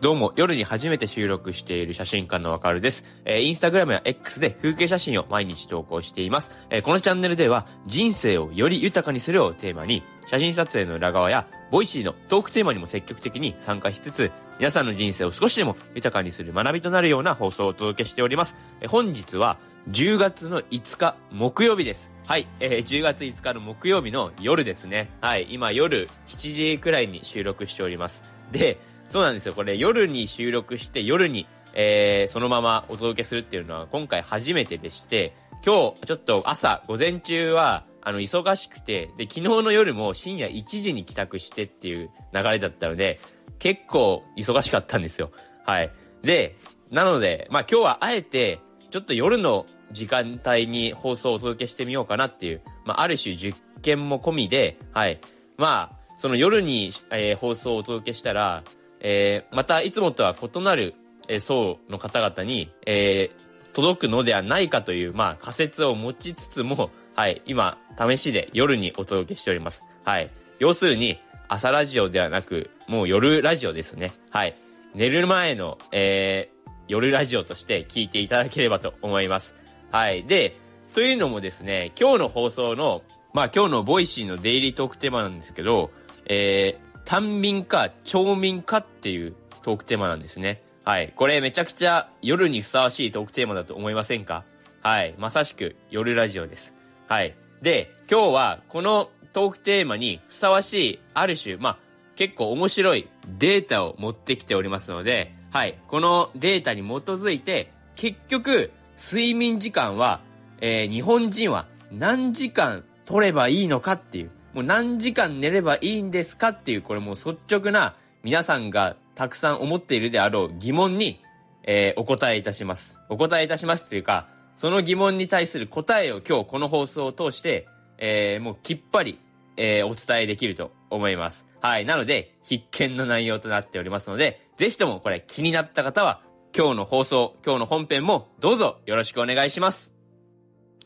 どうも、夜に初めて収録している写真家のわかるです。えー、インスタグラムや X で風景写真を毎日投稿しています。えー、このチャンネルでは、人生をより豊かにするをテーマに、写真撮影の裏側や、 Voicy のトークテーマにも積極的に参加しつつ、皆さんの人生を少しでも豊かにする学びとなるような放送をお届けしております。え、本日は、10月の5日、木曜日です。はい、えー、10月5日の木曜日の夜ですね。はい、今夜7時くらいに収録しております。で、そうなんですよ。これ夜に収録して夜に、えー、そのままお届けするっていうのは今回初めてでして、今日ちょっと朝、午前中は、あの、忙しくて、で、昨日の夜も深夜1時に帰宅してっていう流れだったので、結構忙しかったんですよ。はい。で、なので、まあ今日はあえて、ちょっと夜の時間帯に放送をお届けしてみようかなっていう、まあある種実験も込みで、はい。まあ、その夜に、えー、放送をお届けしたら、えー、またいつもとは異なる、えー、層の方々に、えー、届くのではないかという、まあ、仮説を持ちつつも、はい、今、試しで夜にお届けしております。はい。要するに、朝ラジオではなく、もう夜ラジオですね。はい。寝る前の、えー、夜ラジオとして聞いていただければと思います。はい。で、というのもですね、今日の放送の、まあ今日の Voicy のデイリートークテーマなんですけど、えー短眠か長眠かっていうトークテーマなんですね。はい。これめちゃくちゃ夜にふさわしいトークテーマだと思いませんか？はい。まさしく夜ラジオです。はい。で、今日はこのトークテーマにふさわしい、ある種、まあ、結構面白いデータを持ってきておりますので、はい。このデータに基づいて、結局、睡眠時間は、えー、日本人は何時間取ればいいのかっていうもう何時間寝ればいいんですかっていう、これもう率直な皆さんがたくさん思っているであろう疑問に、えー、お答えいたします。お答えいたしますというか、その疑問に対する答えを今日この放送を通して、えー、もうきっぱり、えー、お伝えできると思います。はい。なので、必見の内容となっておりますので、ぜひともこれ気になった方は、今日の放送、今日の本編もどうぞよろしくお願いします。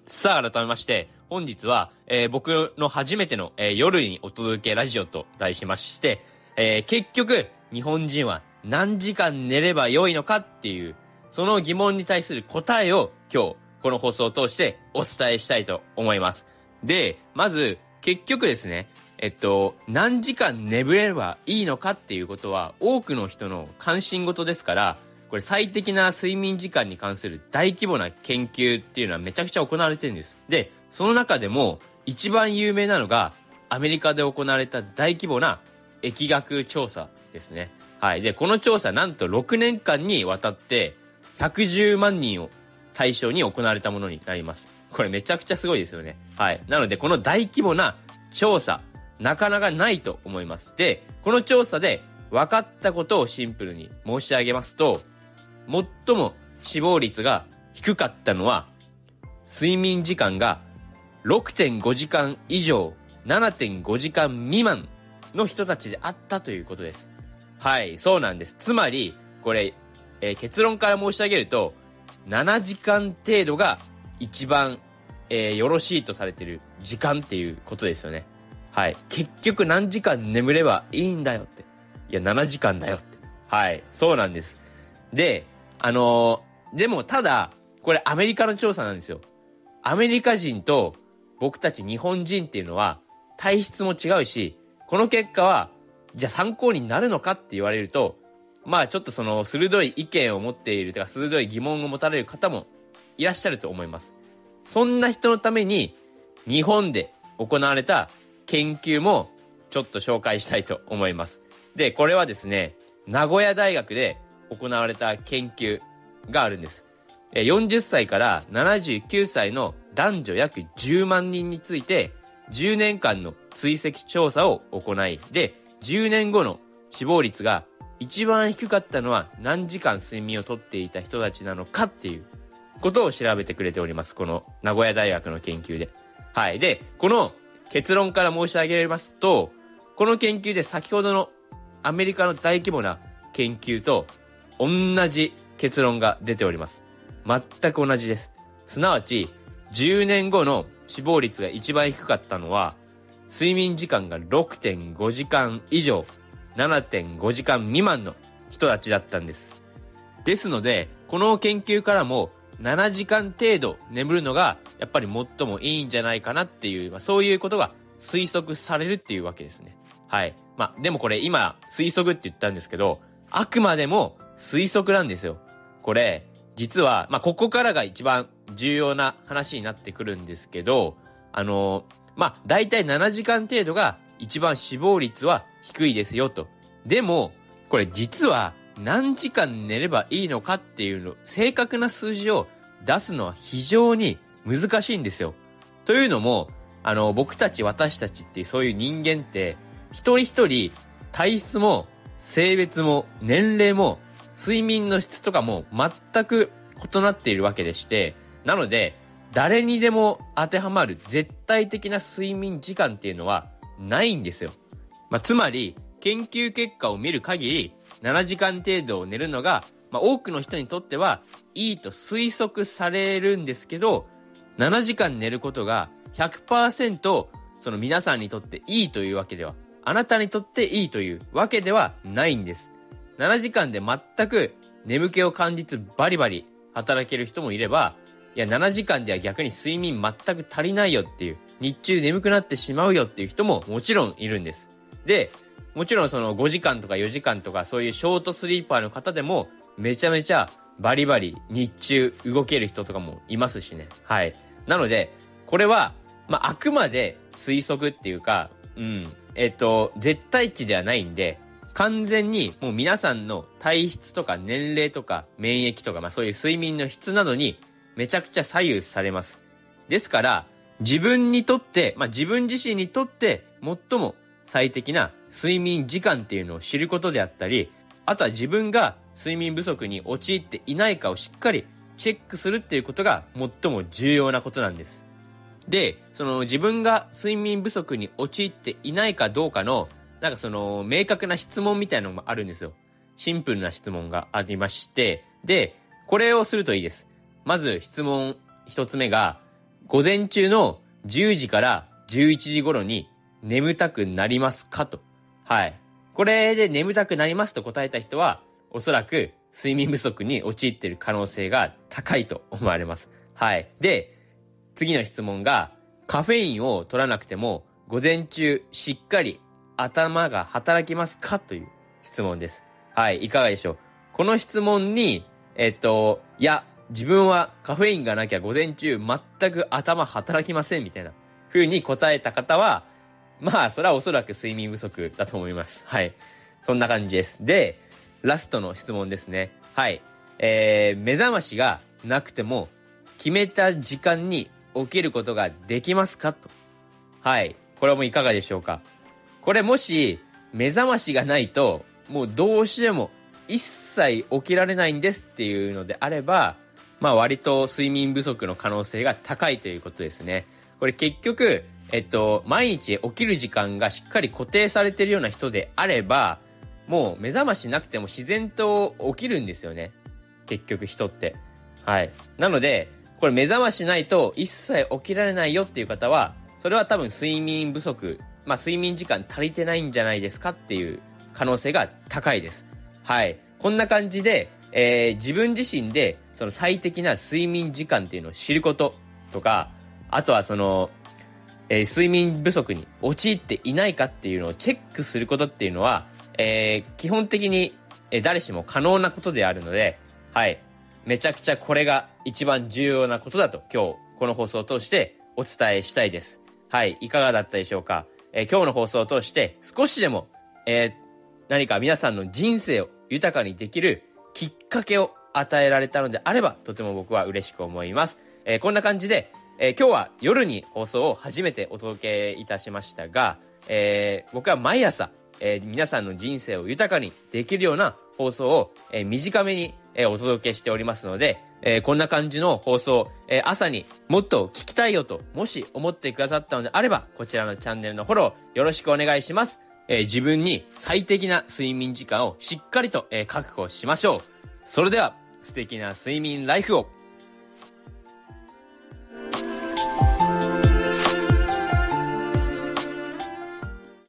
さあ、改めまして、本日は、えー、僕の初めての、えー、夜にお届けラジオと題しまして、えー、結局、日本人は何時間寝ればよいのかっていう、その疑問に対する答えを今日、この放送を通してお伝えしたいと思います。で、まず、結局ですね、えっと、何時間眠れればいいのかっていうことは、多くの人の関心事ですから、これ最適な睡眠時間に関する大規模な研究っていうのはめちゃくちゃ行われてるんです。で、その中でも一番有名なのがアメリカで行われた大規模な疫学調査ですね。はい。で、この調査なんと6年間にわたって110万人を対象に行われたものになります。これめちゃくちゃすごいですよね。はい。なのでこの大規模な調査、なかなかないと思います。で、この調査で分かったことをシンプルに申し上げますと、最も死亡率が低かったのは、睡眠時間が6.5時間以上、7.5時間未満の人たちであったということです。はい、そうなんです。つまり、これ、えー、結論から申し上げると、7時間程度が一番、えー、よろしいとされてる時間っていうことですよね。はい。結局何時間眠ればいいんだよって。いや、7時間だよって。はい。そうなんです。で、あのー、でもただ、これアメリカの調査なんですよ。アメリカ人と僕たち日本人っていうのは体質も違うし、この結果は、じゃあ参考になるのかって言われると、まあちょっとその鋭い意見を持っているとか鋭い疑問を持たれる方もいらっしゃると思います。そんな人のために日本で行われた研究もちょっと紹介したいと思います。で、これはですね、名古屋大学で行われた研究があるんです。40歳から79歳の男女約10万人について10年間の追跡調査を行い、で、10年後の死亡率が一番低かったのは何時間睡眠をとっていた人たちなのかっていうことを調べてくれております。この名古屋大学の研究で。はい。で、この結論から申し上げますと、この研究で先ほどのアメリカの大規模な研究と同じ結論が出ております。全く同じです。すなわち、10年後の死亡率が一番低かったのは、睡眠時間が6.5時間以上、7.5時間未満の人たちだったんです。ですので、この研究からも7時間程度眠るのがやっぱり最もいいんじゃないかなっていう、まあ、そういうことが推測されるっていうわけですね。はい。まあ、でもこれ今推測って言ったんですけど、あくまでも推測なんですよ。これ、実は、まあ、ここからが一番重要な話になってくるんですけど、あのまあ、大体7時間程度が一番死亡率は低いですよと。でも、これ実は何時間寝ればいいのかっていうの、正確な数字を出すのは非常に難しいんですよ。というのも、あの、僕たち私たちっていうそういう人間って、一人一人体質も性別も年齢も睡眠の質とかも全く異なっているわけでして、なので、誰にでも当てはまる絶対的な睡眠時間っていうのはないんですよ。まあ、つまり、研究結果を見る限り、7時間程度を寝るのが、まあ、多くの人にとってはいいと推測されるんですけど、7時間寝ることが100%その皆さんにとっていいというわけでは、あなたにとっていいというわけではないんです。7時間で全く眠気を感じずバリバリ働ける人もいれば、いや、7時間では逆に睡眠全く足りないよっていう、日中眠くなってしまうよっていう人ももちろんいるんです。で、もちろんその5時間とか4時間とかそういうショートスリーパーの方でもめちゃめちゃバリバリ日中動ける人とかもいますしね。はい。なので、これは、まあ、あくまで推測っていうか、うん、えっと、絶対値ではないんで、完全にもう皆さんの体質とか年齢とか免疫とか、まあそういう睡眠の質などにめちゃくちゃ左右されます。ですから、自分にとって、まあ自分自身にとって最も最適な睡眠時間っていうのを知ることであったり、あとは自分が睡眠不足に陥っていないかをしっかりチェックするっていうことが最も重要なことなんです。で、その自分が睡眠不足に陥っていないかどうかの、なんかその明確な質問みたいなのもあるんですよ。シンプルな質問がありまして、で、これをするといいです。まず質問一つ目が、午前中の10時から11時頃に眠たくなりますか？と。はい。これで眠たくなりますと答えた人は、おそらく睡眠不足に陥っている可能性が高いと思われます。はい。で、次の質問が、カフェインを取らなくても、午前中しっかり頭が働きますか？という質問です。はい。いかがでしょう？この質問に、えっと、いや、自分はカフェインがなきゃ午前中全く頭働きませんみたいな風に答えた方は、まあ、それはおそらく睡眠不足だと思います。はい。そんな感じです。で、ラストの質問ですね。はい。えー、目覚ましがなくても、決めた時間に起きることができますかと。はい。これもいかがでしょうか。これもし、目覚ましがないと、もうどうしても一切起きられないんですっていうのであれば、まあ割と睡眠不足の可能性が高いということですね。これ結局、えっと、毎日起きる時間がしっかり固定されてるような人であれば、もう目覚ましなくても自然と起きるんですよね。結局人って。はい。なので、これ目覚ましないと一切起きられないよっていう方は、それは多分睡眠不足、まあ睡眠時間足りてないんじゃないですかっていう可能性が高いです。はい。こんな感じで、えー、自分自身でその最適な睡眠時間っていうのを知ることとか、あとはその、えー、睡眠不足に陥っていないかっていうのをチェックすることっていうのは、えー、基本的に、えー、誰しも可能なことであるので、はい。めちゃくちゃこれが一番重要なことだと今日この放送を通してお伝えしたいです。はい。いかがだったでしょうか、えー、今日の放送を通して少しでも、えー、何か皆さんの人生を豊かにできるきっかけを与えられたのであればとても僕は嬉しく思います。えー、こんな感じで、えー、今日は夜に放送を初めてお届けいたしましたが、えー、僕は毎朝、えー、皆さんの人生を豊かにできるような放送を、え、短めに、え、お届けしておりますので、え、こんな感じの放送、え、朝にもっと聞きたいよと、もし思ってくださったのであれば、こちらのチャンネルのフォローよろしくお願いします。え、自分に最適な睡眠時間をしっかりと、え、確保しましょう。それでは、素敵な睡眠ライフを